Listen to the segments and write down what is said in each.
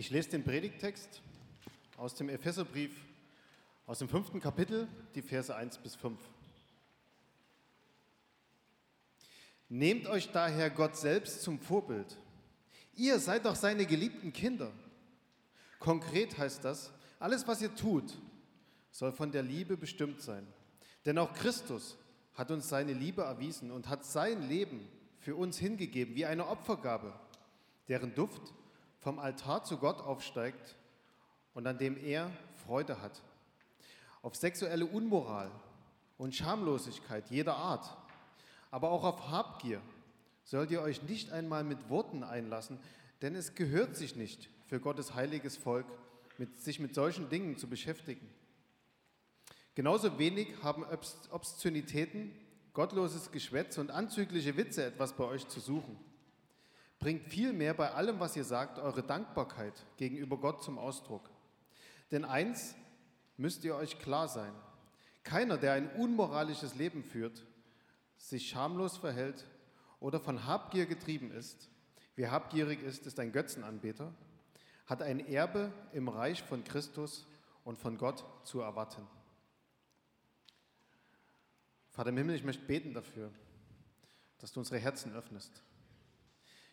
Ich lese den Predigtext aus dem Epheserbrief, aus dem fünften Kapitel, die Verse 1 bis 5. Nehmt euch daher Gott selbst zum Vorbild. Ihr seid doch seine geliebten Kinder. Konkret heißt das, alles, was ihr tut, soll von der Liebe bestimmt sein. Denn auch Christus hat uns seine Liebe erwiesen und hat sein Leben für uns hingegeben wie eine Opfergabe, deren Duft vom Altar zu Gott aufsteigt und an dem er Freude hat. Auf sexuelle Unmoral und Schamlosigkeit jeder Art, aber auch auf Habgier sollt ihr euch nicht einmal mit Worten einlassen, denn es gehört sich nicht für Gottes heiliges Volk, mit, sich mit solchen Dingen zu beschäftigen. Genauso wenig haben Obszönitäten, gottloses Geschwätz und anzügliche Witze etwas bei euch zu suchen. Bringt vielmehr bei allem, was ihr sagt, eure Dankbarkeit gegenüber Gott zum Ausdruck. Denn eins müsst ihr euch klar sein. Keiner, der ein unmoralisches Leben führt, sich schamlos verhält oder von Habgier getrieben ist, wer habgierig ist, ist ein Götzenanbeter, hat ein Erbe im Reich von Christus und von Gott zu erwarten. Vater im Himmel, ich möchte beten dafür, dass du unsere Herzen öffnest.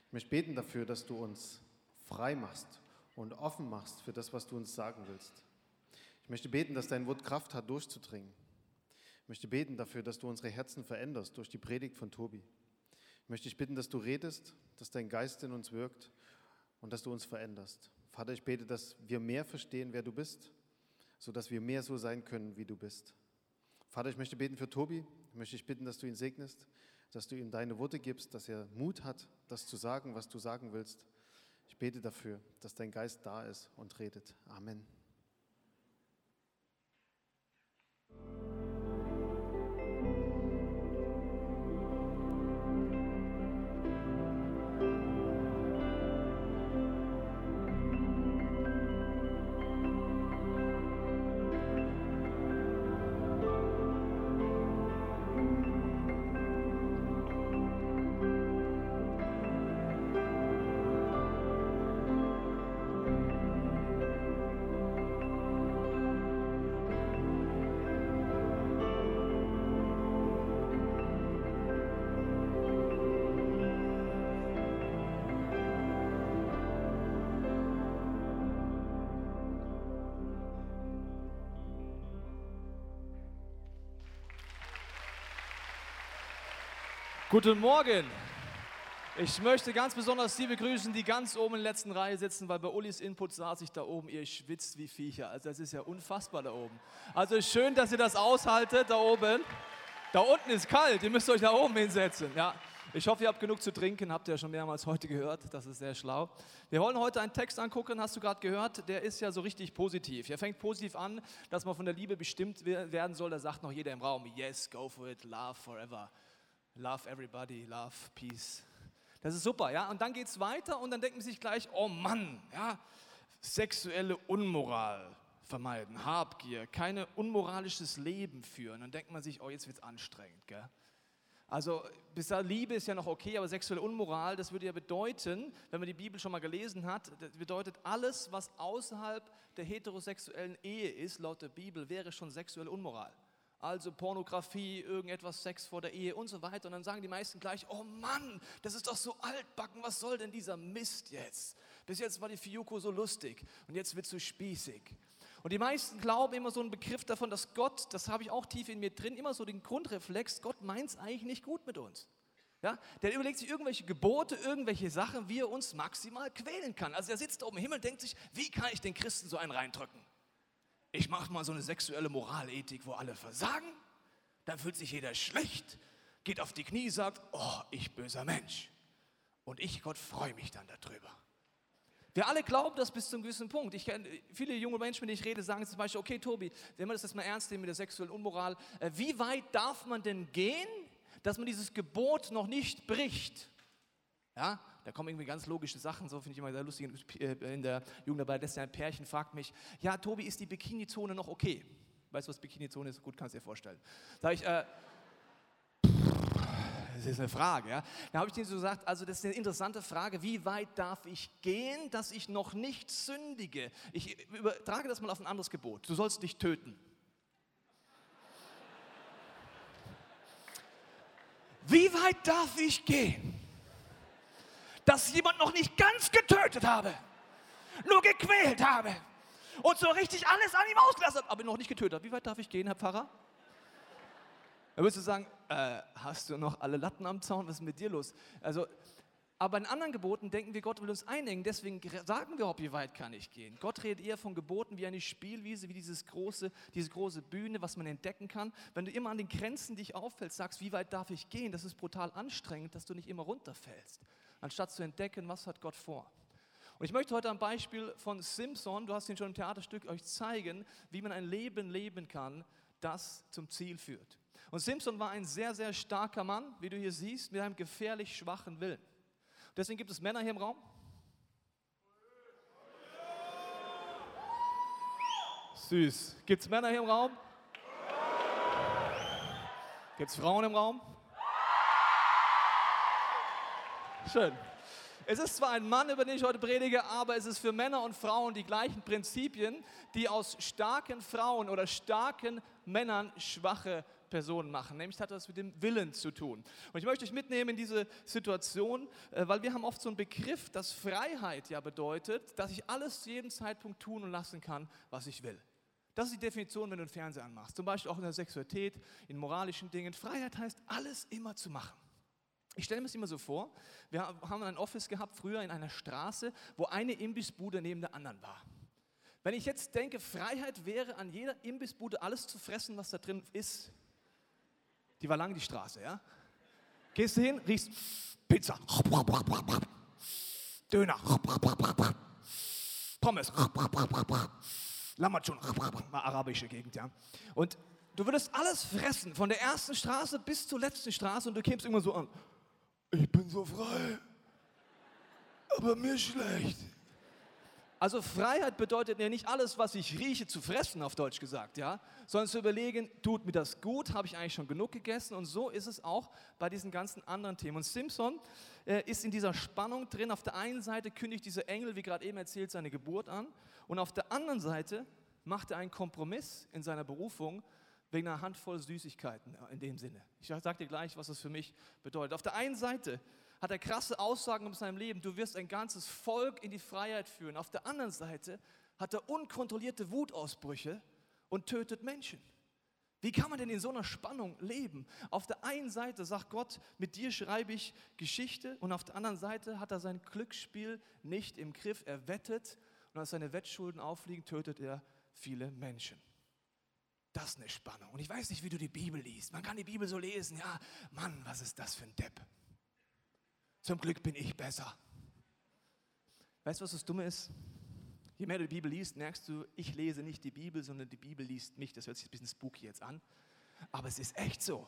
Ich möchte beten dafür, dass du uns frei machst und offen machst für das, was du uns sagen willst. Ich möchte beten, dass dein Wort Kraft hat, durchzudringen. Ich möchte beten dafür, dass du unsere Herzen veränderst durch die Predigt von Tobi. Ich möchte dich bitten, dass du redest, dass dein Geist in uns wirkt und dass du uns veränderst. Vater, ich bete, dass wir mehr verstehen, wer du bist, sodass wir mehr so sein können, wie du bist. Vater, ich möchte beten für Tobi. Ich möchte dich bitten, dass du ihn segnest, dass du ihm deine Worte gibst, dass er Mut hat, das zu sagen, was du sagen willst. Ich bete dafür, dass dein Geist da ist und redet. Amen. Guten Morgen. Ich möchte ganz besonders die begrüßen, die ganz oben in der letzten Reihe sitzen, weil bei Ulis Input saß ich da oben, ihr schwitzt wie Viecher. Also das ist ja unfassbar da oben. Also schön, dass ihr das aushaltet da oben. Da unten ist kalt, ihr müsst euch da oben hinsetzen. Ja. Ich hoffe, ihr habt genug zu trinken, habt ihr ja schon mehrmals heute gehört, das ist sehr schlau. Wir wollen heute einen Text angucken, hast du gerade gehört, der ist ja so richtig positiv. Er fängt positiv an, dass man von der Liebe bestimmt werden soll, da sagt noch jeder im Raum, yes, go for it, love forever. Love everybody, love, peace. Das ist super, ja. Und dann geht es weiter und dann denkt man sich gleich, oh Mann, ja, sexuelle Unmoral vermeiden, Habgier, kein unmoralisches Leben führen. Dann denkt man sich, oh, jetzt wird es anstrengend, gell? Also bis da Liebe ist ja noch okay, aber sexuelle Unmoral, das würde ja bedeuten, wenn man die Bibel schon mal gelesen hat, das bedeutet alles, was außerhalb der heterosexuellen Ehe ist, laut der Bibel, wäre schon sexuelle Unmoral also Pornografie, irgendetwas Sex vor der Ehe und so weiter. Und dann sagen die meisten gleich, oh Mann, das ist doch so altbacken, was soll denn dieser Mist jetzt? Bis jetzt war die Fiuko so lustig und jetzt wird sie spießig. Und die meisten glauben immer so einen Begriff davon, dass Gott, das habe ich auch tief in mir drin, immer so den Grundreflex, Gott meint es eigentlich nicht gut mit uns. Ja, der überlegt sich irgendwelche Gebote, irgendwelche Sachen, wie er uns maximal quälen kann. Also er sitzt oben im Himmel und denkt sich, wie kann ich den Christen so einen reindrücken? Ich mache mal so eine sexuelle Moralethik, wo alle versagen, dann fühlt sich jeder schlecht, geht auf die Knie, sagt, oh, ich böser Mensch. Und ich, Gott, freue mich dann darüber. Wir alle glauben das bis zu einem gewissen Punkt. Ich kenne viele junge Menschen, mit denen ich rede, sagen zum Beispiel, okay, Tobi, wenn wir das jetzt mal ernst nehmen mit der sexuellen Unmoral, äh, wie weit darf man denn gehen, dass man dieses Gebot noch nicht bricht? Ja, da kommen irgendwie ganz logische Sachen, so finde ich immer sehr lustig. In der Jugendarbeit lässt ja ein Pärchen, fragt mich, ja, Tobi, ist die Bikini-Zone noch okay? Weißt du, was Bikini-Zone ist? Gut, kannst du dir vorstellen. Sag ich, äh, ist eine Frage. Ja? Da habe ich denen so gesagt, also das ist eine interessante Frage, wie weit darf ich gehen, dass ich noch nicht sündige? Ich übertrage das mal auf ein anderes Gebot. Du sollst nicht töten. Wie weit darf ich gehen, dass jemand noch nicht ganz getötet habe, nur gequält habe und so richtig alles an ihm ausgelassen habe, aber noch nicht getötet habe? Wie weit darf ich gehen, Herr Pfarrer? Da würdest du sagen, äh, hast du noch alle Latten am Zaun? Was ist mit dir los? Also, aber in anderen Geboten denken wir, Gott will uns einengen. Deswegen sagen wir auch, wie weit kann ich gehen. Gott redet eher von Geboten wie eine Spielwiese, wie dieses große, diese große Bühne, was man entdecken kann. Wenn du immer an den Grenzen dich auffällst, sagst, wie weit darf ich gehen, das ist brutal anstrengend, dass du nicht immer runterfällst. Anstatt zu entdecken, was hat Gott vor. Und ich möchte heute ein Beispiel von Simpson, du hast ihn schon im Theaterstück, euch zeigen, wie man ein Leben leben kann, das zum Ziel führt. Und Simpson war ein sehr, sehr starker Mann, wie du hier siehst, mit einem gefährlich schwachen Willen. Deswegen gibt es Männer hier im Raum. Süß. Gibt es Männer hier im Raum? Gibt es Frauen im Raum? Schön. Es ist zwar ein Mann, über den ich heute predige, aber es ist für Männer und Frauen die gleichen Prinzipien, die aus starken Frauen oder starken Männern schwache Personen machen. Nämlich hat das mit dem Willen zu tun. Und ich möchte euch mitnehmen in diese Situation, äh, weil wir haben oft so einen Begriff, dass Freiheit ja bedeutet, dass ich alles zu jedem Zeitpunkt tun und lassen kann, was ich will. Das ist die Definition, wenn du einen Fernseher anmachst. Zum Beispiel auch in der Sexualität, in moralischen Dingen. Freiheit heißt, alles immer zu machen. Ich stelle mir das immer so vor, wir haben ein Office gehabt früher in einer Straße, wo eine Imbissbude neben der anderen war. Wenn ich jetzt denke, Freiheit wäre an jeder Imbissbude alles zu fressen, was da drin ist, die war lang, die Straße, ja? Gehst du hin, riechst Pizza, Döner, Pommes, Lammatschun, mal arabische Gegend, ja? Und du würdest alles fressen, von der ersten Straße bis zur letzten Straße und du kämst immer so an, ich bin so frei, aber mir schlecht. Also Freiheit bedeutet ja nicht alles, was ich rieche, zu fressen, auf Deutsch gesagt, ja, sondern zu überlegen, tut mir das gut, habe ich eigentlich schon genug gegessen und so ist es auch bei diesen ganzen anderen Themen. Und Simpson äh, ist in dieser Spannung drin. Auf der einen Seite kündigt dieser Engel, wie gerade eben erzählt, seine Geburt an und auf der anderen Seite macht er einen Kompromiss in seiner Berufung wegen einer Handvoll Süßigkeiten äh, in dem Sinne. Ich sage dir gleich, was das für mich bedeutet. Auf der einen Seite hat er krasse Aussagen um sein Leben. Du wirst ein ganzes Volk in die Freiheit führen. Auf der anderen Seite hat er unkontrollierte Wutausbrüche und tötet Menschen. Wie kann man denn in so einer Spannung leben? Auf der einen Seite sagt Gott, mit dir schreibe ich Geschichte und auf der anderen Seite hat er sein Glücksspiel nicht im Griff. Er wettet und als seine Wettschulden aufliegen, tötet er viele Menschen. Das ist eine Spannung. Und ich weiß nicht, wie du die Bibel liest. Man kann die Bibel so lesen. Ja, Mann, was ist das für ein Depp? Zum Glück bin ich besser. Weißt du, was das Dumme ist? Je mehr du die Bibel liest, merkst du, ich lese nicht die Bibel, sondern die Bibel liest mich. Das hört sich ein bisschen spooky jetzt an. Aber es ist echt so.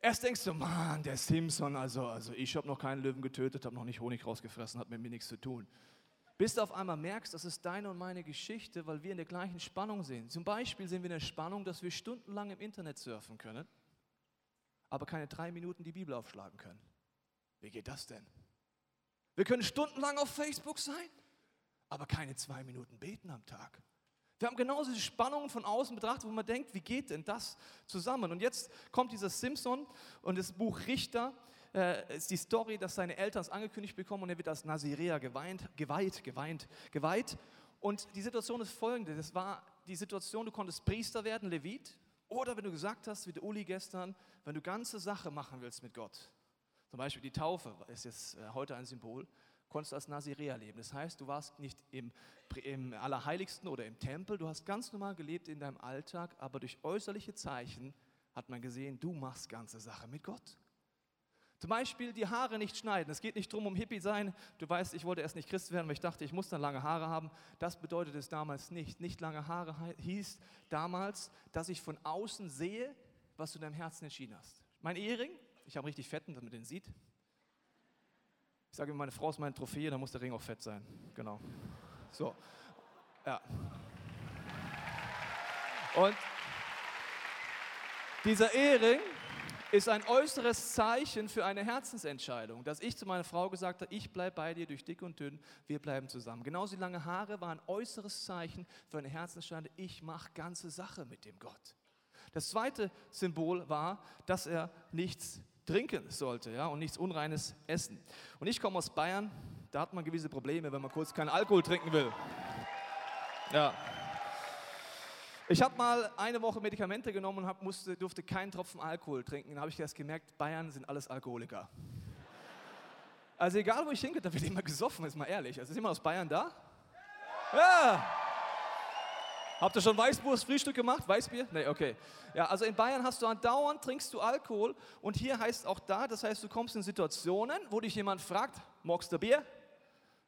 Erst denkst du, Mann, der Simpson, also, also ich habe noch keinen Löwen getötet, habe noch nicht Honig rausgefressen, hat mit mir nichts zu tun. Bis du auf einmal merkst, das ist deine und meine Geschichte, weil wir in der gleichen Spannung sind. Zum Beispiel sind wir in der Spannung, dass wir stundenlang im Internet surfen können, aber keine drei Minuten die Bibel aufschlagen können. Wie geht das denn? Wir können stundenlang auf Facebook sein, aber keine zwei Minuten beten am Tag. Wir haben genauso die Spannungen von außen betrachtet, wo man denkt, wie geht denn das zusammen? Und jetzt kommt dieser Simpson und das Buch Richter äh, ist die Story, dass seine Eltern es angekündigt bekommen und er wird als Nazirea geweint, geweiht, geweiht, geweiht. Und die Situation ist folgende: Das war die Situation, du konntest Priester werden, Levit, oder wenn du gesagt hast, wie der Uli gestern, wenn du ganze Sache machen willst mit Gott, zum Beispiel die Taufe ist jetzt äh, heute ein Symbol. Konntest als Nazirea leben. Das heißt, du warst nicht im, im Allerheiligsten oder im Tempel, du hast ganz normal gelebt in deinem Alltag, aber durch äußerliche Zeichen hat man gesehen, du machst ganze Sache mit Gott. Zum Beispiel die Haare nicht schneiden. Es geht nicht darum, um Hippie sein. Du weißt, ich wollte erst nicht Christ werden, weil ich dachte, ich muss dann lange Haare haben. Das bedeutet es damals nicht. Nicht lange Haare hieß damals, dass ich von außen sehe, was du in deinem Herzen entschieden hast. Mein Ehering ich habe richtig fetten, damit man den sieht. Ich sage immer, meine Frau ist meine Trophäe, dann muss der Ring auch fett sein. Genau. So. Ja. Und dieser Ehering ist ein äußeres Zeichen für eine Herzensentscheidung, dass ich zu meiner Frau gesagt habe, ich bleibe bei dir durch dick und dünn, wir bleiben zusammen. Genauso die lange Haare war ein äußeres Zeichen für eine Herzensentscheidung, ich mache ganze Sache mit dem Gott. Das zweite Symbol war, dass er nichts trinken sollte ja, und nichts Unreines essen. Und ich komme aus Bayern, da hat man gewisse Probleme, wenn man kurz keinen Alkohol trinken will. Ja. Ich habe mal eine Woche Medikamente genommen und hab, musste, durfte keinen Tropfen Alkohol trinken. Dann habe ich erst gemerkt, Bayern sind alles Alkoholiker. Also egal, wo ich hingehe, da wird immer gesoffen, ist mal ehrlich. Also ist jemand aus Bayern da? Ja! Habt ihr schon Weißwurst Frühstück gemacht? Weißbier? Nee, okay. Ja, also in Bayern hast du andauernd, trinkst du Alkohol und hier heißt auch da, das heißt, du kommst in Situationen, wo dich jemand fragt, magst du Bier?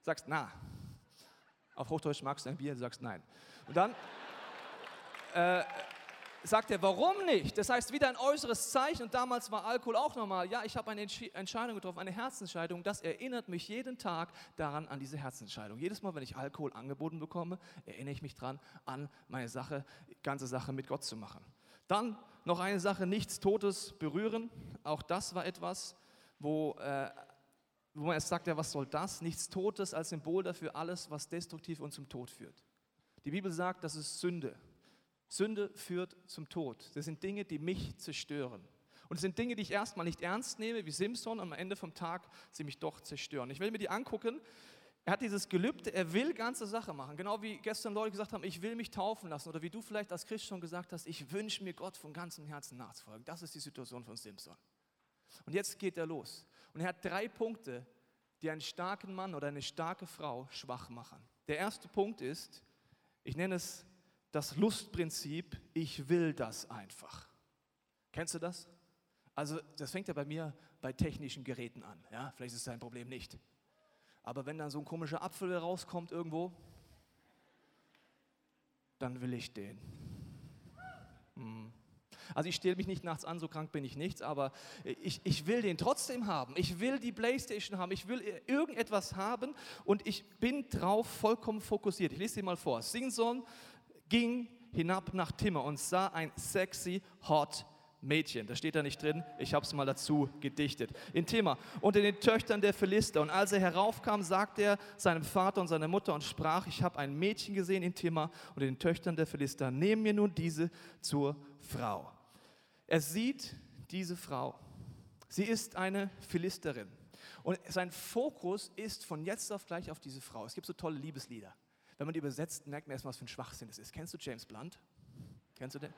Sagst, na. Auf Hochdeutsch magst du ein Bier? Sagst, nein. Und dann äh, sagt er, warum nicht? Das heißt, wieder ein äußeres Zeichen und damals war Alkohol auch normal. Ja, ich habe eine Entscheidung getroffen, eine Herzensentscheidung. Das erinnert mich jeden Tag daran, an diese Herzensentscheidung. Jedes Mal, wenn ich Alkohol angeboten bekomme, erinnere ich mich daran, an meine Sache, ganze Sache mit Gott zu machen. Dann noch eine Sache, nichts Totes berühren. Auch das war etwas, wo, äh, wo man erst sagt, ja, was soll das? Nichts Totes als Symbol dafür alles, was destruktiv und zum Tod führt. Die Bibel sagt, das ist Sünde. Sünde führt zum Tod. Das sind Dinge, die mich zerstören. Und es sind Dinge, die ich erstmal nicht ernst nehme, wie Simpson, am Ende vom Tag sie mich doch zerstören. Ich will mir die angucken. Er hat dieses Gelübde, er will ganze Sache machen. Genau wie gestern Leute gesagt haben, ich will mich taufen lassen. Oder wie du vielleicht als Christ schon gesagt hast, ich wünsche mir Gott von ganzem Herzen nachzufolgen. Das ist die Situation von Simpson. Und jetzt geht er los. Und er hat drei Punkte, die einen starken Mann oder eine starke Frau schwach machen. Der erste Punkt ist, ich nenne es das Lustprinzip, ich will das einfach. Kennst du das? Also das fängt ja bei mir bei technischen Geräten an. Ja? Vielleicht ist es dein Problem nicht. Aber wenn dann so ein komischer Apfel rauskommt irgendwo, dann will ich den. Hm. Also ich stehe mich nicht nachts an, so krank bin ich nichts, aber ich, ich will den trotzdem haben. Ich will die Playstation haben, ich will irgendetwas haben und ich bin drauf vollkommen fokussiert. Ich lese dir mal vor. Singson ging hinab nach Timmer und sah ein sexy, hot Mädchen. Das steht da nicht drin, ich habe es mal dazu gedichtet. In Timmer unter den Töchtern der Philister. Und als er heraufkam, sagte er seinem Vater und seiner Mutter und sprach, ich habe ein Mädchen gesehen in Timmer unter den Töchtern der Philister. Nehmen mir nun diese zur Frau. Er sieht diese Frau. Sie ist eine Philisterin. Und sein Fokus ist von jetzt auf gleich auf diese Frau. Es gibt so tolle Liebeslieder. Wenn man die übersetzt, merkt man erstmal, was für ein Schwachsinn das ist. Kennst du James Blunt? Kennst du den?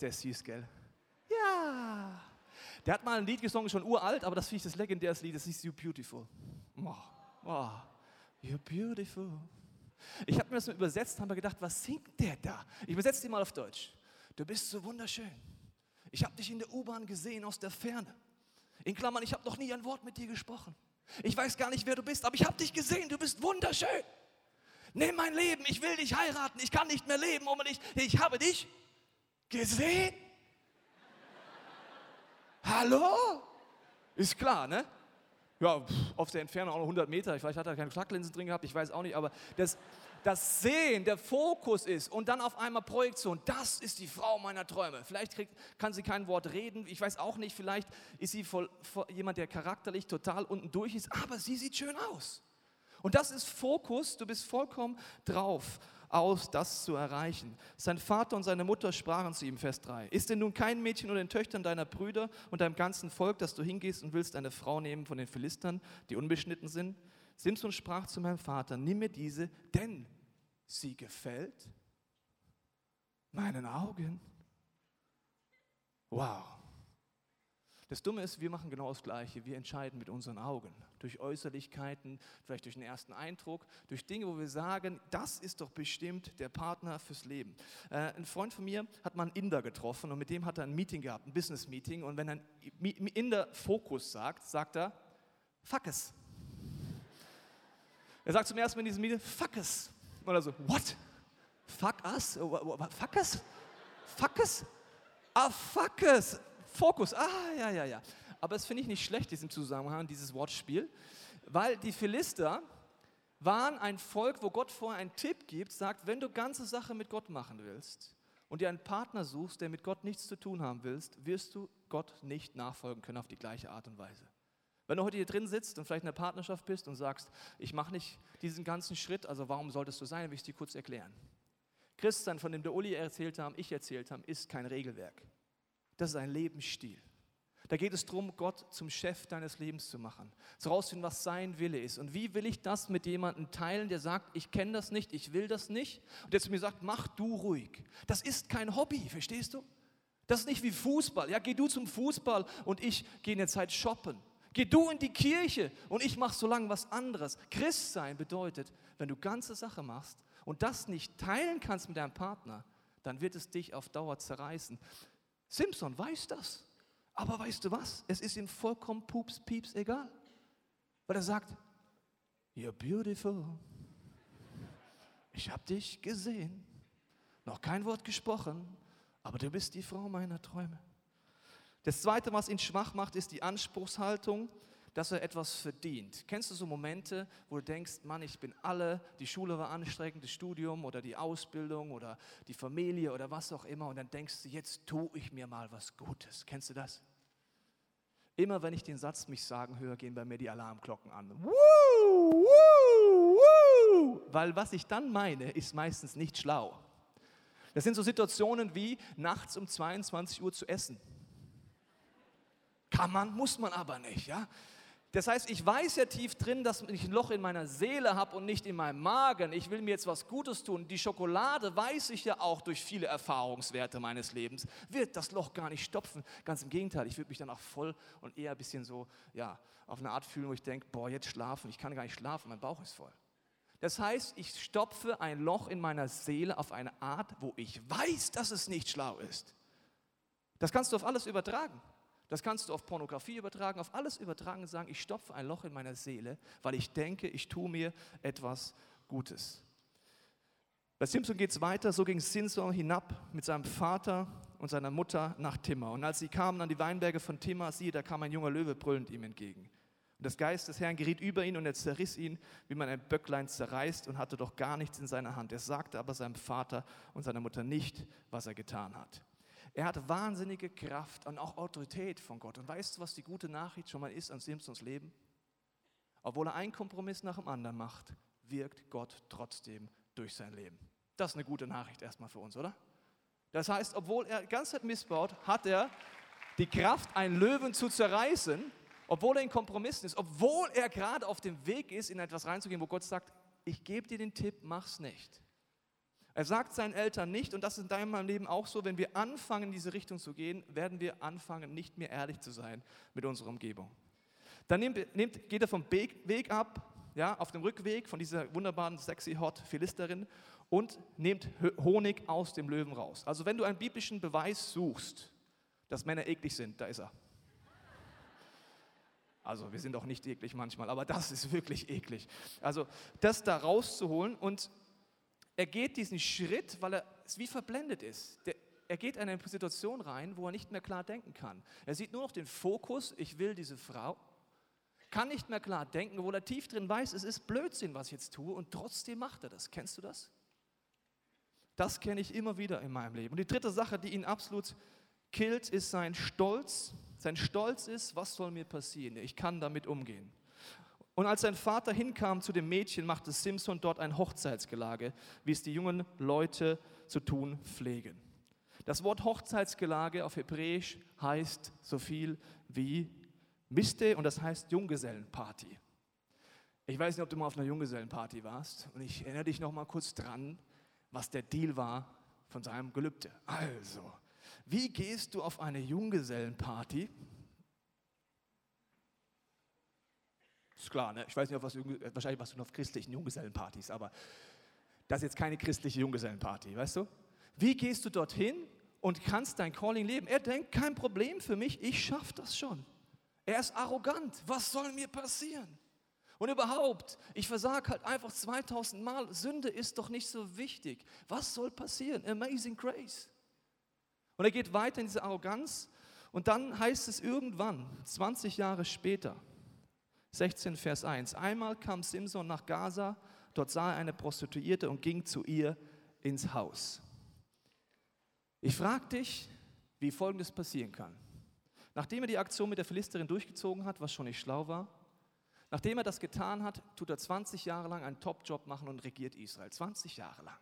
Der ist süß, gell? Ja. Der hat mal ein Lied gesungen, schon uralt, aber das finde ich das legendäre Lied, das ist You Beautiful. Oh, oh, you're beautiful. Ich habe mir das mal übersetzt, habe mir gedacht, was singt der da? Ich übersetze die mal auf Deutsch. Du bist so wunderschön. Ich habe dich in der U-Bahn gesehen aus der Ferne. In Klammern, ich habe noch nie ein Wort mit dir gesprochen. Ich weiß gar nicht, wer du bist, aber ich habe dich gesehen. Du bist wunderschön nimm mein Leben, ich will dich heiraten, ich kann nicht mehr leben ohne dich. Ich habe dich gesehen. Hallo? Ist klar, ne? Ja, auf der Entfernung auch noch 100 Meter. Vielleicht hat er keine Kontaktlinsen drin gehabt, ich weiß auch nicht. Aber das, das Sehen, der Fokus ist und dann auf einmal Projektion, das ist die Frau meiner Träume. Vielleicht kriegt, kann sie kein Wort reden, ich weiß auch nicht, vielleicht ist sie voll, voll, jemand, der charakterlich total unten durch ist, aber sie sieht schön aus. Und das ist Fokus, du bist vollkommen drauf aus, das zu erreichen. Sein Vater und seine Mutter sprachen zu ihm, Vers 3. Ist denn nun kein Mädchen oder den Töchtern deiner Brüder und deinem ganzen Volk, dass du hingehst und willst eine Frau nehmen von den Philistern, die unbeschnitten sind? Simson sprach zu meinem Vater, nimm mir diese, denn sie gefällt meinen Augen. Wow. Das Dumme ist, wir machen genau das Gleiche. Wir entscheiden mit unseren Augen. Durch Äußerlichkeiten, vielleicht durch den ersten Eindruck, durch Dinge, wo wir sagen, das ist doch bestimmt der Partner fürs Leben. Äh, ein Freund von mir hat mal einen Inder getroffen und mit dem hat er ein Meeting gehabt, ein Business-Meeting. Und wenn ein Inder Fokus sagt, sagt er, fuck es. Er sagt zum ersten Mal in diesem Meeting, fuck es. Oder so, what? Fuck us? Fuck us? Fuck us? Ah, fuck us. Fokus. Ah, ja, ja, ja. Aber das finde ich nicht schlecht, diesem Zusammenhang, dieses Wortspiel, weil die Philister waren ein Volk, wo Gott vorher einen Tipp gibt, sagt, wenn du ganze Sache mit Gott machen willst und dir einen Partner suchst, der mit Gott nichts zu tun haben willst, wirst du Gott nicht nachfolgen können auf die gleiche Art und Weise. Wenn du heute hier drin sitzt und vielleicht in einer Partnerschaft bist und sagst, ich mache nicht diesen ganzen Schritt, also warum solltest du sein, will ich dir kurz erklären. Christsein, von dem der Uli erzählt haben, ich erzählt haben, ist kein Regelwerk. Das ist ein Lebensstil. Da geht es darum, Gott zum Chef deines Lebens zu machen, zu herausfinden, was sein Wille ist. Und wie will ich das mit jemandem teilen, der sagt, ich kenne das nicht, ich will das nicht, und der zu mir sagt, mach du ruhig. Das ist kein Hobby, verstehst du? Das ist nicht wie Fußball. Ja, geh du zum Fußball und ich gehe in der Zeit shoppen. Geh du in die Kirche und ich mache so lange was anderes. Christ sein bedeutet, wenn du ganze Sache machst und das nicht teilen kannst mit deinem Partner, dann wird es dich auf Dauer zerreißen. Simpson weiß das. Aber weißt du was? Es ist ihm vollkommen pups, pieps egal. Weil er sagt, you're beautiful. Ich habe dich gesehen. Noch kein Wort gesprochen, aber du bist die Frau meiner Träume. Das Zweite, was ihn schwach macht, ist die Anspruchshaltung, dass er etwas verdient. Kennst du so Momente, wo du denkst, Mann, ich bin alle, die Schule war anstrengend, das Studium oder die Ausbildung oder die Familie oder was auch immer und dann denkst du, jetzt tue ich mir mal was Gutes. Kennst du das? Immer wenn ich den Satz mich sagen höre, gehen bei mir die Alarmglocken an. Woo, woo, woo. Weil was ich dann meine, ist meistens nicht schlau. Das sind so Situationen wie nachts um 22 Uhr zu essen. Kann man, muss man aber nicht. Ja? Das heißt, ich weiß ja tief drin, dass ich ein Loch in meiner Seele habe und nicht in meinem Magen. Ich will mir jetzt was Gutes tun. Die Schokolade weiß ich ja auch durch viele Erfahrungswerte meines Lebens, wird das Loch gar nicht stopfen. Ganz im Gegenteil, ich würde mich dann auch voll und eher ein bisschen so, ja, auf eine Art fühlen, wo ich denke, boah, jetzt schlafen, ich kann gar nicht schlafen, mein Bauch ist voll. Das heißt, ich stopfe ein Loch in meiner Seele auf eine Art, wo ich weiß, dass es nicht schlau ist. Das kannst du auf alles übertragen. Das kannst du auf Pornografie übertragen, auf alles übertragen und sagen, ich stopfe ein Loch in meiner Seele, weil ich denke, ich tue mir etwas Gutes. Bei Simpson geht es weiter, so ging Simpson hinab mit seinem Vater und seiner Mutter nach Timmer. Und als sie kamen an die Weinberge von Timmer, siehe, da kam ein junger Löwe brüllend ihm entgegen. Und das Geist des Herrn geriet über ihn und er zerriss ihn, wie man ein Böcklein zerreißt und hatte doch gar nichts in seiner Hand. Er sagte aber seinem Vater und seiner Mutter nicht, was er getan hat. Er hat wahnsinnige Kraft und auch Autorität von Gott. Und weißt du, was die gute Nachricht schon mal ist an Simpsons Leben? Obwohl er einen Kompromiss nach dem anderen macht, wirkt Gott trotzdem durch sein Leben. Das ist eine gute Nachricht erstmal für uns, oder? Das heißt, obwohl er die ganze Zeit missbaut, hat er die Kraft, einen Löwen zu zerreißen, obwohl er in Kompromissen ist, obwohl er gerade auf dem Weg ist, in etwas reinzugehen, wo Gott sagt, ich gebe dir den Tipp, mach's nicht. Er sagt seinen Eltern nicht, und das ist in deinem Leben auch so, wenn wir anfangen, in diese Richtung zu gehen, werden wir anfangen, nicht mehr ehrlich zu sein mit unserer Umgebung. Dann nimmt, nimmt, geht er vom Weg ab, ja, auf dem Rückweg von dieser wunderbaren, sexy, hot Philisterin und nimmt Honig aus dem Löwen raus. Also wenn du einen biblischen Beweis suchst, dass Männer eklig sind, da ist er. Also wir sind auch nicht eklig manchmal, aber das ist wirklich eklig. Also das da rauszuholen und er geht diesen Schritt, weil er wie verblendet ist. Der, er geht in eine Situation rein, wo er nicht mehr klar denken kann. Er sieht nur noch den Fokus, ich will diese Frau, kann nicht mehr klar denken, obwohl er tief drin weiß, es ist Blödsinn, was ich jetzt tue, und trotzdem macht er das. Kennst du das? Das kenne ich immer wieder in meinem Leben. Und die dritte Sache, die ihn absolut killt, ist sein Stolz. Sein Stolz ist, was soll mir passieren? Ich kann damit umgehen. Und als sein Vater hinkam zu dem Mädchen, machte Simson dort ein Hochzeitsgelage, wie es die jungen Leute zu tun pflegen. Das Wort Hochzeitsgelage auf Hebräisch heißt so viel wie Miste und das heißt Junggesellenparty. Ich weiß nicht, ob du mal auf einer Junggesellenparty warst und ich erinnere dich noch mal kurz dran, was der Deal war von seinem Gelübde. Also, wie gehst du auf eine Junggesellenparty? Ist klar, ne? Ich weiß nicht, was du, wahrscheinlich warst du noch auf christlichen Junggesellenpartys, aber das ist jetzt keine christliche Junggesellenparty, weißt du? Wie gehst du dorthin und kannst dein Calling leben? Er denkt, kein Problem für mich, ich schaffe das schon. Er ist arrogant, was soll mir passieren? Und überhaupt, ich versage halt einfach 2000 Mal. Sünde ist doch nicht so wichtig. Was soll passieren? Amazing Grace. Und er geht weiter in diese Arroganz und dann heißt es irgendwann, 20 Jahre später, 16 Vers 1. Einmal kam Simson nach Gaza, dort sah er eine Prostituierte und ging zu ihr ins Haus. Ich frage dich, wie Folgendes passieren kann. Nachdem er die Aktion mit der Philisterin durchgezogen hat, was schon nicht schlau war, nachdem er das getan hat, tut er 20 Jahre lang einen Top-Job machen und regiert Israel. 20 Jahre lang.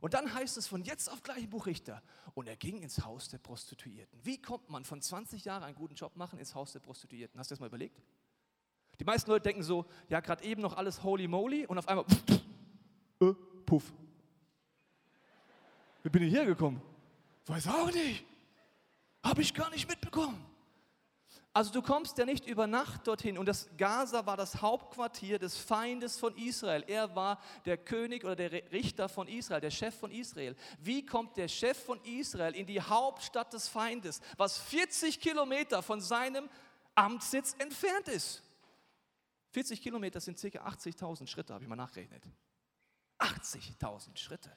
Und dann heißt es von jetzt auf gleich Buchrichter. Und er ging ins Haus der Prostituierten. Wie kommt man von 20 Jahren einen guten Job machen ins Haus der Prostituierten? Hast du das mal überlegt? Die meisten Leute denken so, ja, gerade eben noch alles holy moly und auf einmal, pff, äh, puff. Wie bin ich hergekommen? Weiß auch nicht. Habe ich gar nicht mitbekommen. Also du kommst ja nicht über Nacht dorthin und das Gaza war das Hauptquartier des Feindes von Israel. Er war der König oder der Richter von Israel, der Chef von Israel. Wie kommt der Chef von Israel in die Hauptstadt des Feindes, was 40 Kilometer von seinem Amtssitz entfernt ist? 40 Kilometer sind ca. 80.000 Schritte, habe ich mal nachgerechnet. 80.000 Schritte.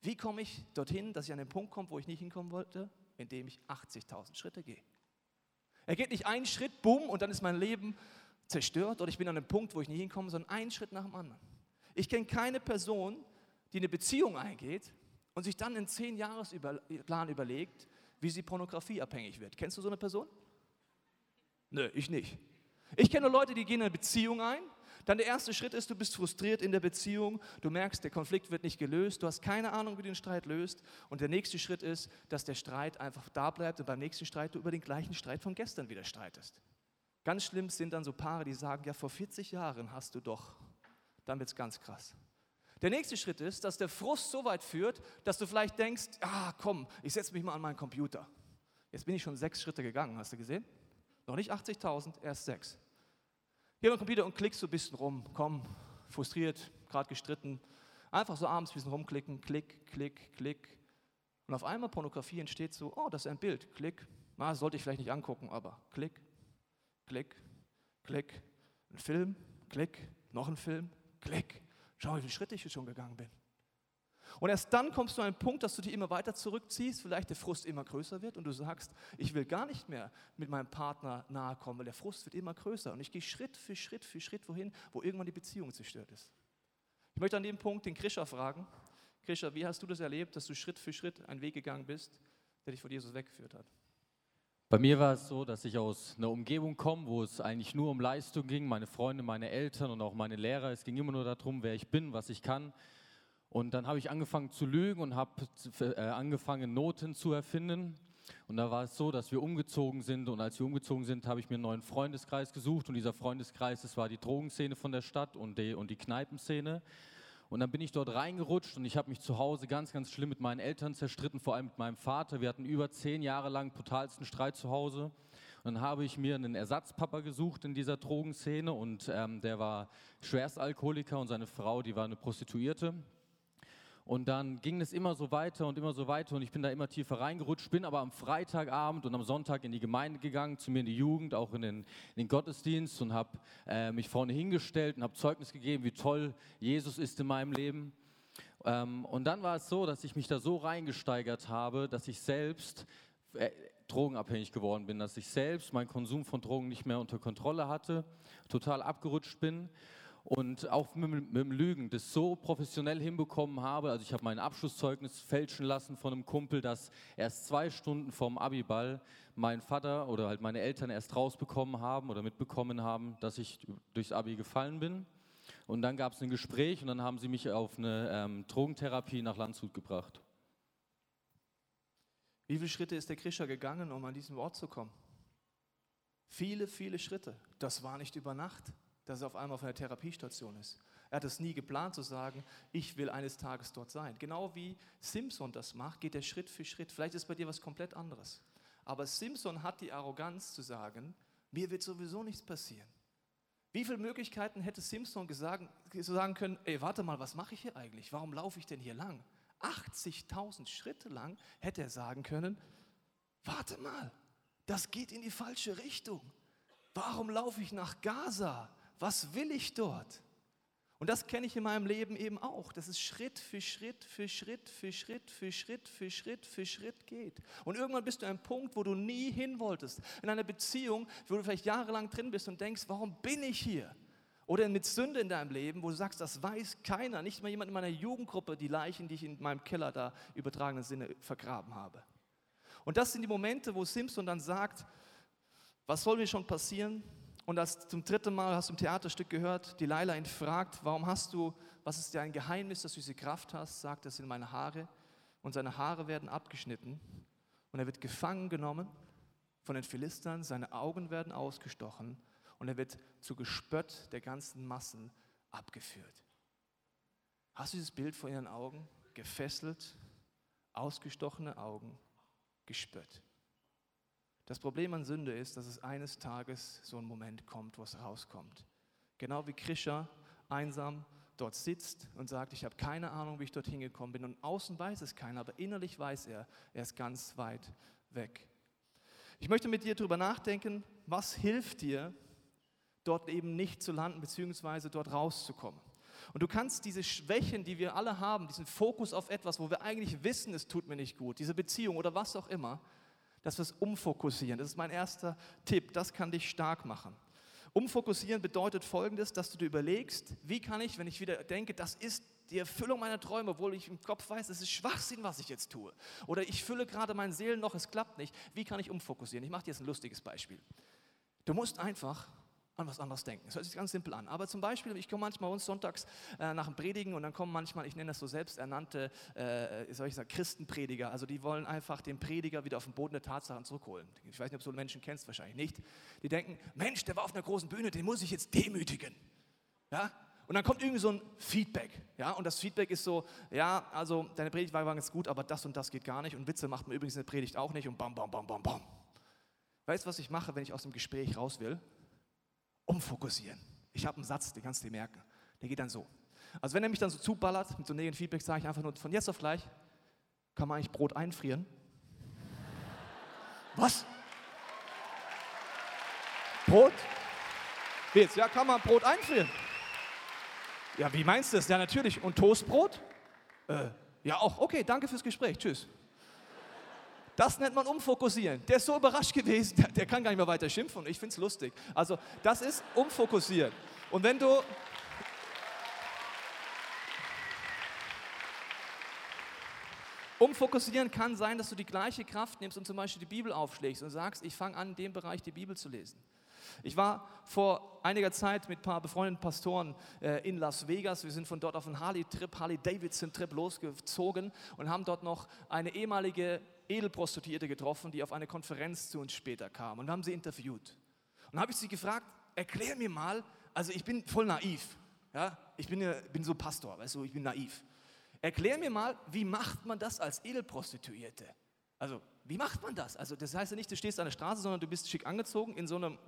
Wie komme ich dorthin, dass ich an den Punkt komme, wo ich nicht hinkommen wollte? Indem ich 80.000 Schritte gehe. Er geht nicht einen Schritt, bumm, und dann ist mein Leben zerstört oder ich bin an einem Punkt, wo ich nicht hinkomme, sondern einen Schritt nach dem anderen. Ich kenne keine Person, die eine Beziehung eingeht und sich dann einen zehn jahres plan überlegt, wie sie pornografieabhängig wird. Kennst du so eine Person? Nö, ich nicht. Ich kenne Leute, die gehen in eine Beziehung ein dann der erste Schritt ist, du bist frustriert in der Beziehung, du merkst, der Konflikt wird nicht gelöst, du hast keine Ahnung, wie du den Streit löst. Und der nächste Schritt ist, dass der Streit einfach da bleibt und beim nächsten Streit du über den gleichen Streit von gestern wieder streitest. Ganz schlimm sind dann so Paare, die sagen, ja, vor 40 Jahren hast du doch. Dann wird es ganz krass. Der nächste Schritt ist, dass der Frust so weit führt, dass du vielleicht denkst, ah komm, ich setze mich mal an meinen Computer. Jetzt bin ich schon sechs Schritte gegangen, hast du gesehen? Noch nicht 80.000, erst sechs. Geh am Computer und klickst so ein bisschen rum. Komm, frustriert, gerade gestritten. Einfach so abends ein bisschen rumklicken, klick, klick, klick. Und auf einmal Pornografie entsteht so, oh, das ist ein Bild, klick. Na, sollte ich vielleicht nicht angucken, aber klick, klick, klick. Ein Film, klick, noch ein Film, klick. Schau, wie viele Schritte ich schon gegangen bin. Und erst dann kommst du an einen Punkt, dass du dich immer weiter zurückziehst, vielleicht der Frust immer größer wird und du sagst, ich will gar nicht mehr mit meinem Partner nahe kommen, weil der Frust wird immer größer. Und ich gehe Schritt für Schritt für Schritt wohin, wo irgendwann die Beziehung zerstört ist. Ich möchte an dem Punkt den Krischer fragen. Krischer, wie hast du das erlebt, dass du Schritt für Schritt einen Weg gegangen bist, der dich von Jesus weggeführt hat? Bei mir war es so, dass ich aus einer Umgebung komme, wo es eigentlich nur um Leistung ging, meine Freunde, meine Eltern und auch meine Lehrer. Es ging immer nur darum, wer ich bin, was ich kann. Und dann habe ich angefangen zu lügen und habe äh, angefangen, Noten zu erfinden. Und da war es so, dass wir umgezogen sind. Und als wir umgezogen sind, habe ich mir einen neuen Freundeskreis gesucht. Und dieser Freundeskreis, das war die Drogenszene von der Stadt und die, und die Kneipenszene. Und dann bin ich dort reingerutscht und ich habe mich zu Hause ganz, ganz schlimm mit meinen Eltern zerstritten, vor allem mit meinem Vater. Wir hatten über zehn Jahre lang brutalsten Streit zu Hause. Und dann habe ich mir einen Ersatzpapa gesucht in dieser Drogenszene und ähm, der war Schwerstalkoholiker und seine Frau, die war eine Prostituierte. Und dann ging es immer so weiter und immer so weiter und ich bin da immer tiefer reingerutscht, bin aber am Freitagabend und am Sonntag in die Gemeinde gegangen, zu mir in die Jugend, auch in den, in den Gottesdienst und habe äh, mich vorne hingestellt und habe Zeugnis gegeben, wie toll Jesus ist in meinem Leben. Ähm, und dann war es so, dass ich mich da so reingesteigert habe, dass ich selbst äh, drogenabhängig geworden bin, dass ich selbst meinen Konsum von Drogen nicht mehr unter Kontrolle hatte, total abgerutscht bin und auch mit, mit, dem Lügen das so professionell hinbekommen habe. Also ich habe mein Abschlusszeugnis fälschen lassen von einem Kumpel, dass erst zwei Stunden vorm Abiball mein Vater oder halt meine Eltern erst rausbekommen haben oder mitbekommen haben, dass ich durchs Abi gefallen bin. Und dann gab es ein Gespräch und dann haben sie mich auf eine ähm, Drogentherapie nach Landshut gebracht. Wie viele Schritte ist der Krischer gegangen, um an diesen Ort zu kommen? Viele, viele Schritte. Das war nicht über Nacht dass er auf einmal auf einer Therapiestation ist. Er hat es nie geplant zu sagen, ich will eines Tages dort sein. Genau wie Simpson das macht, geht er Schritt für Schritt. Vielleicht ist bei dir was komplett anderes. Aber Simpson hat die Arroganz zu sagen, mir wird sowieso nichts passieren. Wie viele Möglichkeiten hätte Simpson gesagt, sagen können, ey, warte mal, was mache ich hier eigentlich? Warum laufe ich denn hier lang? 80.000 Schritte lang hätte er sagen können, warte mal, das geht in die falsche Richtung. Warum laufe ich nach Gaza? Was will ich dort? Und das kenne ich in meinem Leben eben auch, dass es Schritt für Schritt für Schritt für Schritt für Schritt für Schritt für Schritt geht. Und irgendwann bist du an einem Punkt, wo du nie hin wolltest. In einer Beziehung, wo du vielleicht jahrelang drin bist und denkst, warum bin ich hier? Oder mit Sünde in deinem Leben, wo du sagst, das weiß keiner, nicht mal jemand in meiner Jugendgruppe, die Leichen, die ich in meinem Keller da übertragenen Sinne vergraben habe. Und das sind die Momente, wo Simpson dann sagt, was soll mir schon passieren? Und das zum dritten Mal hast du im Theaterstück gehört, die Leila ihn fragt, warum hast du, was ist dein Geheimnis, dass du diese Kraft hast? Sagt, das sind meine Haare. Und seine Haare werden abgeschnitten. Und er wird gefangen genommen von den Philistern, seine Augen werden ausgestochen und er wird zu Gespött der ganzen Massen abgeführt. Hast du dieses Bild vor ihren Augen? Gefesselt, ausgestochene Augen, gespött. Das Problem an Sünde ist, dass es eines Tages so ein Moment kommt, wo es rauskommt. Genau wie Krischer einsam dort sitzt und sagt, ich habe keine Ahnung, wie ich dorthin gekommen bin. Und außen weiß es keiner, aber innerlich weiß er, er ist ganz weit weg. Ich möchte mit dir darüber nachdenken, was hilft dir, dort eben nicht zu landen, beziehungsweise dort rauszukommen. Und du kannst diese Schwächen, die wir alle haben, diesen Fokus auf etwas, wo wir eigentlich wissen, es tut mir nicht gut, diese Beziehung oder was auch immer, dass wir es umfokussieren. Das ist mein erster Tipp. Das kann dich stark machen. Umfokussieren bedeutet folgendes, dass du dir überlegst, wie kann ich, wenn ich wieder denke, das ist die Erfüllung meiner Träume, obwohl ich im Kopf weiß, es ist Schwachsinn, was ich jetzt tue. Oder ich fülle gerade mein Seelen noch, es klappt nicht. Wie kann ich umfokussieren? Ich mache dir jetzt ein lustiges Beispiel. Du musst einfach an was anderes denken. Das hört sich ganz simpel an. Aber zum Beispiel, ich komme manchmal uns sonntags äh, nach dem Predigen und dann kommen manchmal, ich nenne das so selbsternannte, äh, soll ich sagen, Christenprediger. Also die wollen einfach den Prediger wieder auf den Boden der Tatsachen zurückholen. Ich weiß nicht, ob du so Menschen kennst, wahrscheinlich nicht. Die denken, Mensch, der war auf einer großen Bühne, den muss ich jetzt demütigen. Ja? Und dann kommt irgendwie so ein Feedback. Ja? Und das Feedback ist so, ja, also deine Predigt war ganz gut, aber das und das geht gar nicht. Und Witze macht man übrigens in der Predigt auch nicht. Und bam, bam, bam, bam, bam. Weißt du, was ich mache, wenn ich aus dem Gespräch raus will? Umfokussieren. Ich habe einen Satz, den kannst du dir merken. Der geht dann so. Also wenn er mich dann so zuballert mit so negativen Feedback, sage ich einfach nur von jetzt auf gleich, kann man eigentlich Brot einfrieren? Was? Brot? Wie jetzt? Ja, kann man Brot einfrieren? Ja, wie meinst du das? Ja, natürlich. Und Toastbrot? Äh, ja, auch. Okay, danke fürs Gespräch. Tschüss. Das nennt man umfokussieren. Der ist so überrascht gewesen, der, kann gar nicht mehr weiter schimpfen. Ich finde es lustig. Also das ist umfokussieren. Und wenn du... Umfokussieren kann sein, dass du die gleiche Kraft nimmst und zum Beispiel die Bibel aufschlägst und sagst, ich fange an, in dem Bereich die Bibel zu lesen. Ich war vor einiger Zeit mit ein paar befreundeten Pastoren äh, in Las Vegas. Wir sind von dort auf einen Harley-Trip, Harley-Davidson-Trip losgezogen und haben dort noch eine ehemalige Edelprostituierte getroffen, die auf eine Konferenz zu uns später kam. Und wir haben sie interviewt. Und habe ich sie gefragt, erklär mir mal, also ich bin voll naiv. Ja? Ich bin, bin so Pastor, weißt du, ich bin naiv. Erklär mir mal, wie macht man das als Edelprostituierte? Also, wie macht man das? Also, das heißt ja nicht, du stehst an der Straße, sondern du bist schick angezogen in so einem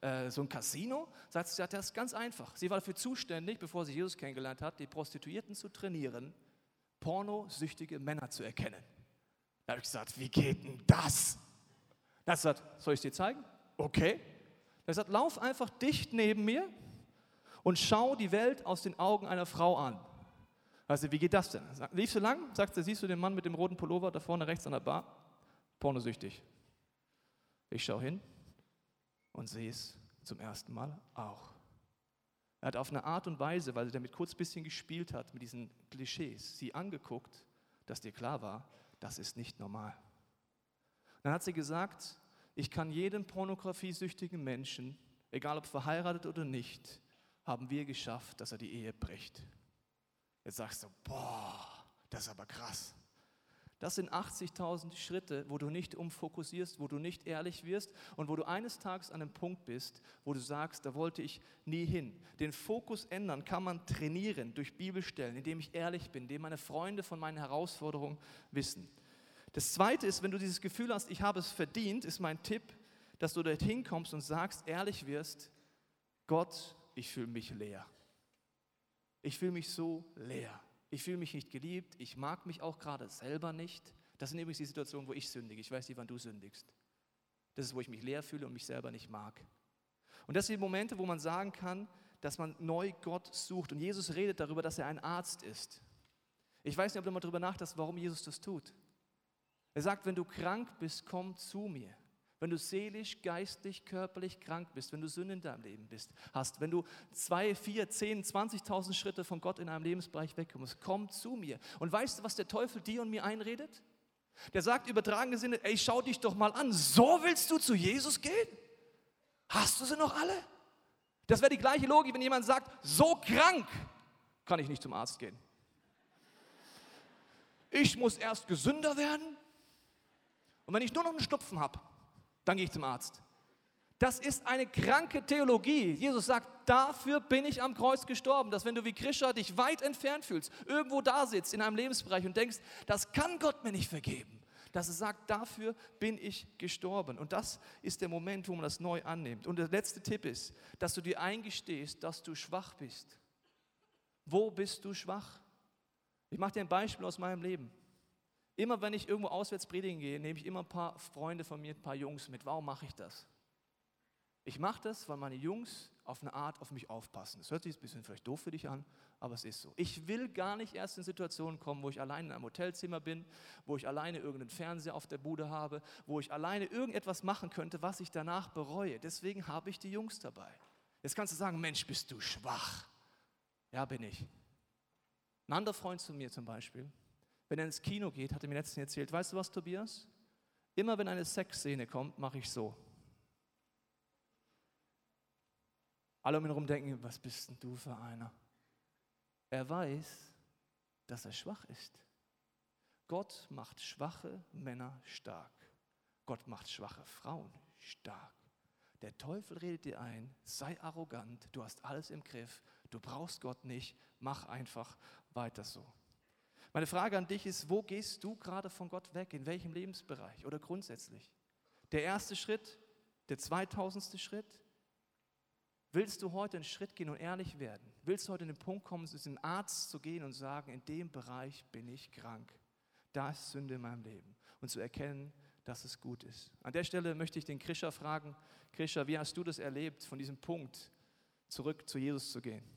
äh, so ein Casino. Sagt sie, das ist ganz einfach. Sie war dafür zuständig, bevor sie Jesus kennengelernt hat, die Prostituierten zu trainieren, pornosüchtige Männer zu erkennen. Da habe ich gesagt, wie geht denn das? Er hat gesagt, soll ich es dir zeigen? Okay. Er hat gesagt, lauf einfach dicht neben mir und schau die Welt aus den Augen einer Frau an. Also, wie geht das denn? Lief so lang? Sagt er, siehst du den Mann mit dem roten Pullover da vorne rechts an der Bar? Pornosüchtig. Ich schaue hin und sehe es zum ersten Mal auch. Er hat auf eine Art und Weise, weil er damit kurz ein bisschen gespielt hat, mit diesen Klischees, sie angeguckt, dass dir klar war, das ist nicht normal. Dann hat sie gesagt, ich kann jedem pornografiesüchtigen Menschen, egal ob verheiratet oder nicht, haben wir geschafft, dass er die Ehe bricht. Jetzt sagst du, boah, das ist aber krass. Das sind 80.000 Schritte, wo du nicht umfokussierst, wo du nicht ehrlich wirst und wo du eines Tages an einem Punkt bist, wo du sagst, da wollte ich nie hin. Den Fokus ändern kann man trainieren durch Bibelstellen, indem ich ehrlich bin, indem meine Freunde von meinen Herausforderungen wissen. Das Zweite ist, wenn du dieses Gefühl hast, ich habe es verdient, ist mein Tipp, dass du dorthin kommst und sagst, ehrlich wirst, Gott, ich fühle mich leer. Ich fühle mich so leer ich fühle mich nicht geliebt, ich mag mich auch gerade selber nicht. Das sind übrigens die Situationen, wo ich sündige. Ich weiß nicht, wann du sündigst. Das ist, wo ich mich leer fühle und mich selber nicht mag. Und das sind die Momente, wo man sagen kann, dass man neu Gott sucht. Und Jesus redet darüber, dass er ein Arzt ist. Ich weiß nicht, ob du mal darüber nachdenkst, warum Jesus das tut. Er sagt, wenn du krank bist, komm zu mir. Wenn du seelisch, geistlich, körperlich krank bist, wenn du Sünde in deinem Leben bist, hast, wenn du zwei, vier, zehn, 20.000 Schritte von Gott in einem Lebensbereich wegkommst, komm zu mir. Und weißt du, was der Teufel dir und mir einredet? Der sagt übertragene Sinne, ey, schau dich doch mal an, so willst du zu Jesus gehen? Hast du sie noch alle? Das wäre die gleiche Logik, wenn jemand sagt, so krank kann ich nicht zum Arzt gehen. Ich muss erst gesünder werden und wenn ich nur noch einen Schnupfen habe, dann gehe ich zum Arzt. Das ist eine kranke Theologie. Jesus sagt, dafür bin ich am Kreuz gestorben, dass wenn du wie Krischer dich weit entfernt fühlst, irgendwo da sitzt in einem Lebensbereich und denkst, das kann Gott mir nicht vergeben, dass er sagt, dafür bin ich gestorben. Und das ist der Moment, wo man das neu annimmt. Und der letzte Tipp ist, dass du dir eingestehst, dass du schwach bist. Wo bist du schwach? Ich mache dir ein Beispiel aus meinem Leben. Immer wenn ich irgendwo auswärts predigen gehe, nehme ich immer ein paar Freunde von mir, ein paar Jungs mit. Warum mache ich das? Ich mache das, weil meine Jungs auf eine Art auf mich aufpassen. Das hört sich ein bisschen vielleicht doof für dich an, aber es ist so. Ich will gar nicht erst in Situationen kommen, wo ich alleine in einem Hotelzimmer bin, wo ich alleine irgendeinen Fernseher auf der Bude habe, wo ich alleine irgendetwas machen könnte, was ich danach bereue. Deswegen habe ich die Jungs dabei. Jetzt kannst du sagen, Mensch, bist du schwach. Ja, bin ich. Ein anderer Freund zu mir zum Beispiel, wenn er ins Kino geht, hat er mir letztens erzählt, weißt du was, Tobias? Immer wenn eine Sexszene kommt, mache ich so. Alle um ihn herum denken, was bist denn du für einer? Er weiß, dass er schwach ist. Gott macht schwache Männer stark. Gott macht schwache Frauen stark. Der Teufel redet dir ein, sei arrogant, du hast alles im Griff, du brauchst Gott nicht, mach einfach weiter so. Meine Frage an dich ist, wo gehst du gerade von Gott weg? In welchem Lebensbereich oder grundsätzlich? Der erste Schritt, der zweitausendste Schritt, Willst du heute einen Schritt gehen und ehrlich werden? Willst du heute an den Punkt kommen, zu einem Arzt zu gehen und sagen, in dem Bereich bin ich krank? Da ist Sünde in meinem Leben. Und zu erkennen, dass es gut ist. An der Stelle möchte ich den Krischer fragen, Krischer, wie hast du das erlebt, von diesem Punkt zurück zu Jesus zu gehen?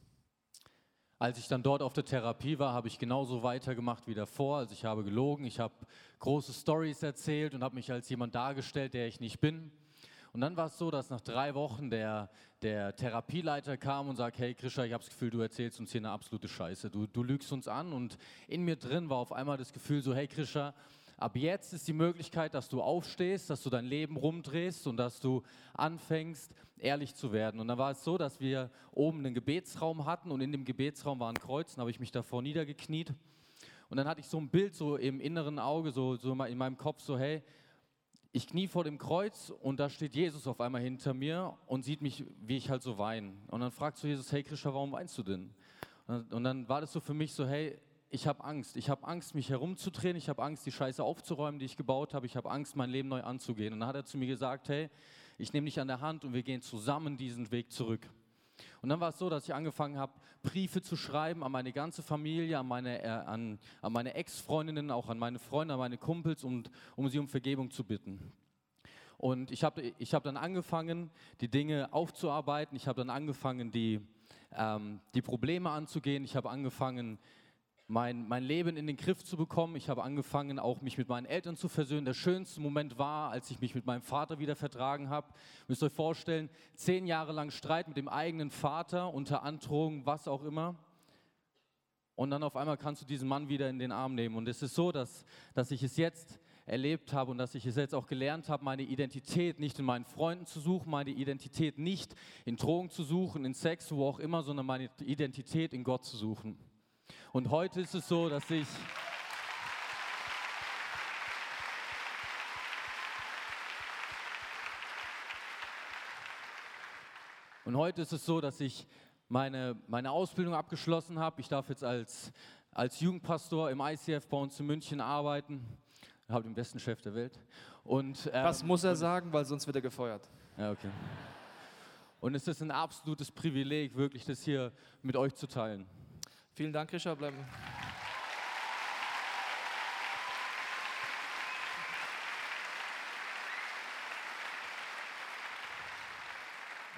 Als ich dann dort auf der Therapie war, habe ich genauso weitergemacht wie davor. Also ich habe gelogen, ich habe große Stories erzählt und habe mich als jemand dargestellt, der ich nicht bin. Und dann war es so, dass nach drei Wochen der, der Therapieleiter kam und sagt, hey Krisha, ich habe das Gefühl, du erzählst uns hier eine absolute Scheiße. Du, du lügst uns an. Und in mir drin war auf einmal das Gefühl so, hey Krisha, ab jetzt ist die Möglichkeit, dass du aufstehst, dass du dein Leben rumdrehst und dass du anfängst, ehrlich zu werden. Und dann war es so, dass wir oben einen Gebetsraum hatten und in dem Gebetsraum war ein Kreuz, dann habe ich mich davor niedergekniet. Und dann hatte ich so ein Bild so im inneren Auge, so, so in meinem Kopf, so hey, ich knie vor dem Kreuz und da steht Jesus auf einmal hinter mir und sieht mich, wie ich halt so weine. Und dann fragt so Jesus, hey Krisha, warum weinst du denn? Und dann war das so für mich so, hey, ich habe Angst. Ich habe Angst, mich herumzudrehen. Ich habe Angst, die Scheiße aufzuräumen, die ich gebaut habe. Ich habe Angst, mein Leben neu anzugehen. Und dann hat er zu mir gesagt, hey, ich nehme dich an der Hand und wir gehen zusammen diesen Weg zurück. Und dann war es so, dass ich angefangen habe, Briefe zu schreiben an meine ganze Familie, an meine, äh, an, an meine Ex-Freundinnen, auch an meine Freunde, an meine Kumpels, und, um sie um Vergebung zu bitten. Und ich habe ich hab dann angefangen, die Dinge aufzuarbeiten. Ich habe dann angefangen, die, ähm, die Probleme anzugehen. Ich habe angefangen, mein, mein Leben in den Griff zu bekommen. Ich habe angefangen, auch mich mit meinen Eltern zu versöhnen. Der schönste Moment war, als ich mich mit meinem Vater wieder vertragen habe. Müsst euch vorstellen, zehn Jahre lang Streit mit dem eigenen Vater, unter Androhung, was auch immer. Und dann auf einmal kannst du diesen Mann wieder in den Arm nehmen. Und es ist so, dass, dass ich es jetzt erlebt habe und dass ich es jetzt auch gelernt habe, meine Identität nicht in meinen Freunden zu suchen, meine Identität nicht in Drogen zu suchen, in Sex, wo auch immer, sondern meine Identität in Gott zu suchen. Und heute ist es so, dass ich... Und heute ist es so, dass ich meine, meine Ausbildung abgeschlossen habe. Ich darf jetzt als, als Jugendpastor im ICF bei uns in München arbeiten. Ich habe den besten Chef der Welt. Und, ähm, Was muss er sagen, weil sonst wird er gefeuert? Ja, okay. Und es ist ein absolutes Privileg, wirklich das hier mit euch zu teilen. Vielen Dank, Richard. Bleiben.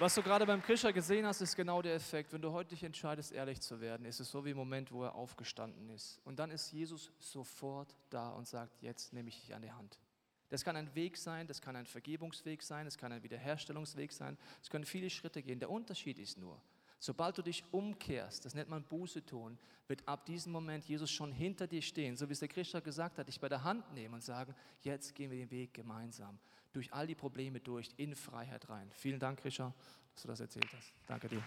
Was du gerade beim Krischer gesehen hast, ist genau der Effekt. Wenn du heute dich entscheidest, ehrlich zu werden, ist es so wie im Moment, wo er aufgestanden ist. Und dann ist Jesus sofort da und sagt, jetzt nehme ich dich an die Hand. Das kann ein Weg sein, das kann ein Vergebungsweg sein, es kann ein Wiederherstellungsweg sein, es können viele Schritte gehen. Der Unterschied ist nur, Sobald du dich umkehrst, das nennt man Buße tun, wird ab diesem Moment Jesus schon hinter dir stehen, so wie es der Christa gesagt hat, dich bei der Hand nehmen und sagen, jetzt gehen wir den Weg gemeinsam, durch all die Probleme durch, in Freiheit rein. Vielen Dank, Christa, dass du das erzählt hast. Danke dir.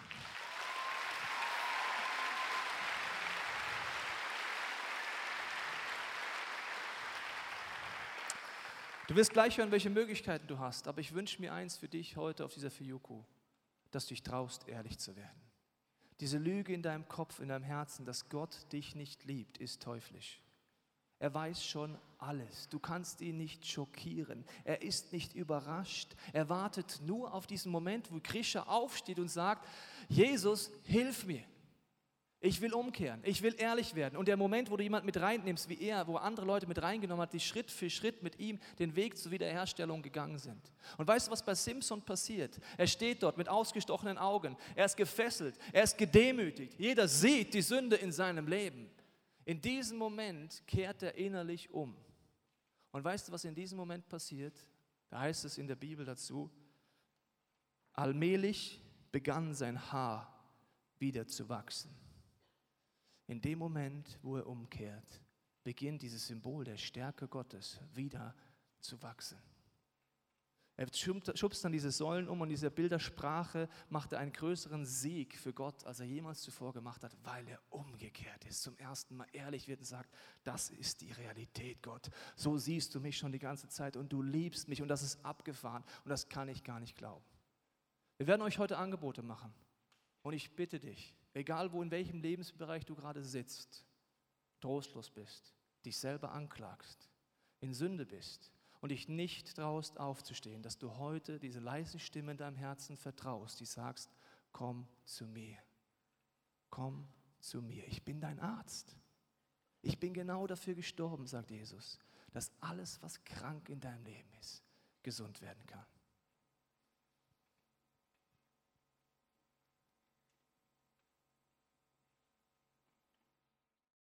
Du wirst gleich hören, welche Möglichkeiten du hast, aber ich wünsche mir eins für dich heute auf dieser Fiuku, dass du dich traust, ehrlich zu werden. Diese Lüge in deinem Kopf, in deinem Herzen, dass Gott dich nicht liebt, ist teuflisch. Er weiß schon alles. Du kannst ihn nicht schockieren. Er ist nicht überrascht. Er wartet nur auf diesen Moment, wo Krisha aufsteht und sagt, Jesus, hilf mir. Ich will umkehren, ich will ehrlich werden. Und der Moment, wo du jemanden mit reinnimmst, wie er, wo andere Leute mit reingenommen hat, die Schritt für Schritt mit ihm den Weg zur Wiederherstellung gegangen sind. Und weißt du, was bei Simpson passiert? Er steht dort mit ausgestochenen Augen, er ist gefesselt, er ist gedemütigt. Jeder sieht die Sünde in seinem Leben. In diesem Moment kehrt er innerlich um. Und weißt du, was in diesem Moment passiert? Da heißt es in der Bibel dazu, allmählich begann sein Haar wieder zu wachsen. In dem Moment, wo er umkehrt, beginnt dieses Symbol der Stärke Gottes wieder zu wachsen. Er schubst dann diese Säulen um und diese Bildersprache macht einen größeren Sieg für Gott, als er jemals zuvor gemacht hat, weil er umgekehrt ist, zum ersten Mal ehrlich wird und sagt, das ist die Realität, Gott. So siehst du mich schon die ganze Zeit und du liebst mich und das ist abgefahren und das kann ich gar nicht glauben. Wir werden euch heute Angebote machen und ich bitte dich, egal wo in welchem Lebensbereich du gerade sitzt, trostlos bist, dich selber anklagst, in Sünde bist und dich nicht traust aufzustehen, dass du heute diese leise Stimme in deinem Herzen vertraust, die sagst, komm zu mir, komm zu mir, ich bin dein Arzt. Ich bin genau dafür gestorben, sagt Jesus, dass alles, was krank in deinem Leben ist, gesund werden kann.